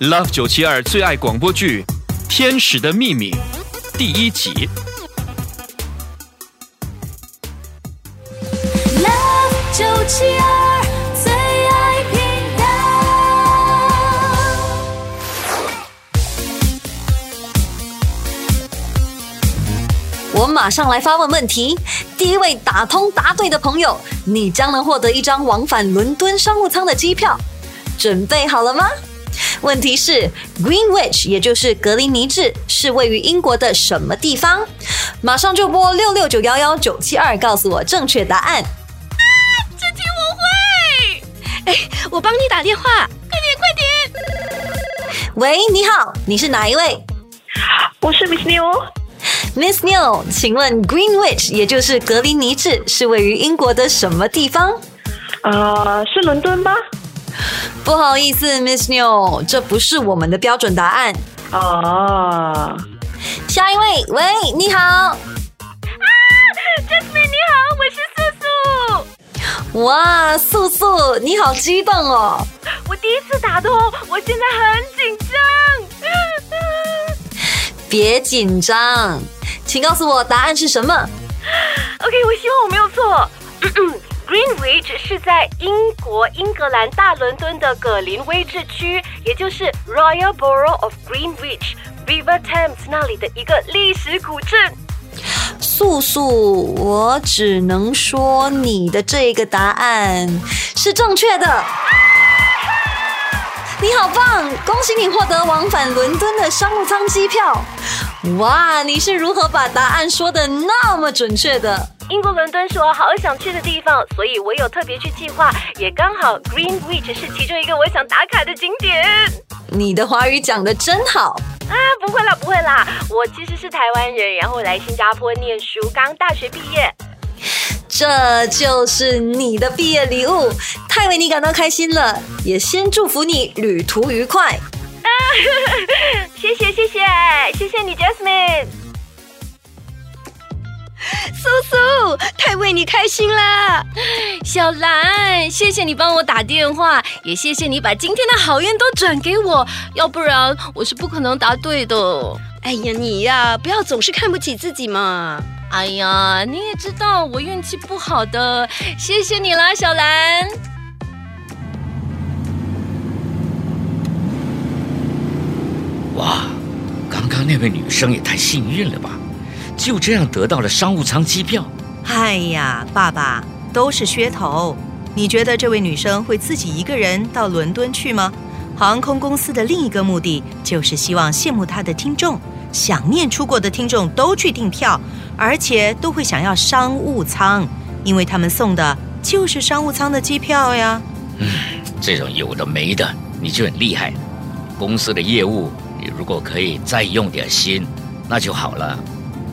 Love 九七二最爱广播剧《天使的秘密》第一集。Love 九七二最爱频道。我马上来发问问题。第一位打通答对的朋友，你将能获得一张往返伦敦商务舱的机票。准备好了吗？问题是 Greenwich，也就是格林尼治，是位于英国的什么地方？马上就拨六六九幺幺九七二，告诉我正确答案。啊这题我会。哎，我帮你打电话，快点快点。喂，你好，你是哪一位我是 Miss New，？Miss Neil，请问 Greenwich，也就是格林尼治，是位于英国的什么地方？呃，是伦敦吗？不好意思，Miss Neil，这不是我们的标准答案。哦，下一位，喂，你好，啊 Jasmine 你好，我是素素。哇，素素，你好激动哦！我第一次打通，我现在很紧张。别紧张，请告诉我答案是什么？OK，我希望我没有错。Greenwich 是在英国英格兰大伦敦的葛林威治区，也就是 Royal Borough of Greenwich River Thames 那里的一个历史古镇。素素，我只能说你的这个答案是正确的。你好棒！恭喜你获得往返伦敦的商务舱机票。哇，你是如何把答案说的那么准确的？英国伦敦是我好想去的地方，所以我有特别去计划，也刚好 Greenwich 是其中一个我想打卡的景点。你的华语讲的真好。啊，不会啦，不会啦，我其实是台湾人，然后来新加坡念书，刚大学毕业。这就是你的毕业礼物，太为你感到开心了，也先祝福你旅途愉快。谢谢谢谢谢谢你，Jasmine。素素，太为你开心啦！小兰，谢谢你帮我打电话，也谢谢你把今天的好运都转给我，要不然我是不可能答对的。哎呀，你呀，不要总是看不起自己嘛。哎呀，你也知道我运气不好的，谢谢你啦，小兰。哇，刚刚那位女生也太幸运了吧！就这样得到了商务舱机票。哎呀，爸爸，都是噱头。你觉得这位女生会自己一个人到伦敦去吗？航空公司的另一个目的就是希望羡慕她的听众，想念出国的听众都去订票，而且都会想要商务舱，因为他们送的就是商务舱的机票呀。嗯这种有的没的，你就很厉害。公司的业务，你如果可以再用点心，那就好了。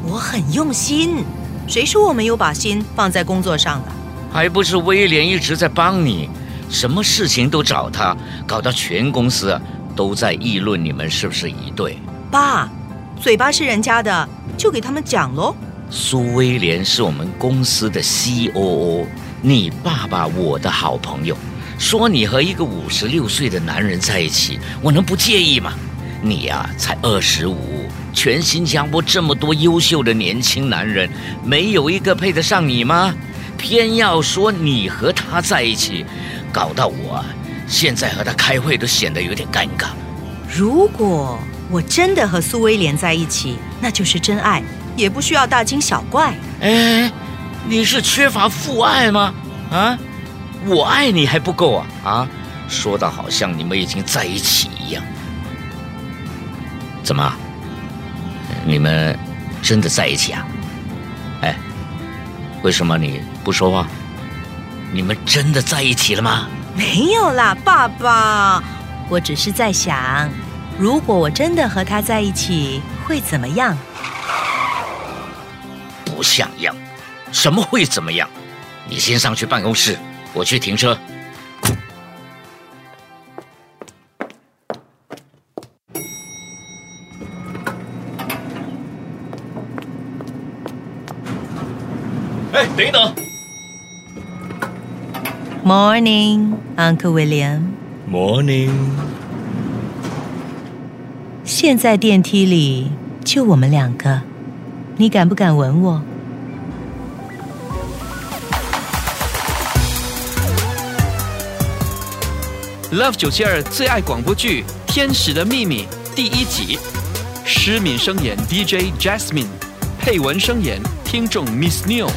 我很用心，谁说我没有把心放在工作上的？还不是威廉一直在帮你，什么事情都找他，搞到全公司啊都在议论你们是不是一对。爸，嘴巴是人家的，就给他们讲喽。苏威廉是我们公司的 COO，你爸爸我的好朋友，说你和一个五十六岁的男人在一起，我能不介意吗？你呀、才二十五，全新加坡这么多优秀的年轻男人，没有一个配得上你吗？偏要说你和他在一起，搞到我啊现在和他开会都显得有点尴尬。如果我真的和苏威廉在一起，那就是真爱，也不需要大惊小怪。哎，你是缺乏父爱吗？啊，我爱你还不够啊啊！说的好像你们已经在一起一样。怎么？你们真的在一起啊？哎，为什么你不说话？你们真的在一起了吗？没有啦，爸爸，我只是在想，如果我真的和他在一起，会怎么样？不像样，什么会怎么样？你先上去办公室，我去停车。哎，等一等，Morning, Uncle William。Morning，现在电梯里就我们两个，你敢不敢吻我？Love 九七二最爱广播剧《天使的秘密》第一集，施敏声演 DJ Jasmine，配文声演听众 Miss New，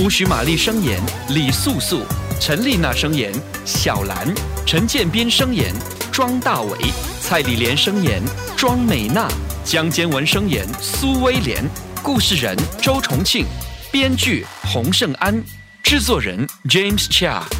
吴许玛丽声演李素素，陈丽娜声演小兰，陈建斌声演庄大伟，蔡李莲声演庄美娜，江坚文声演苏威廉，故事人周重庆，编剧洪胜安，制作人 James Chia。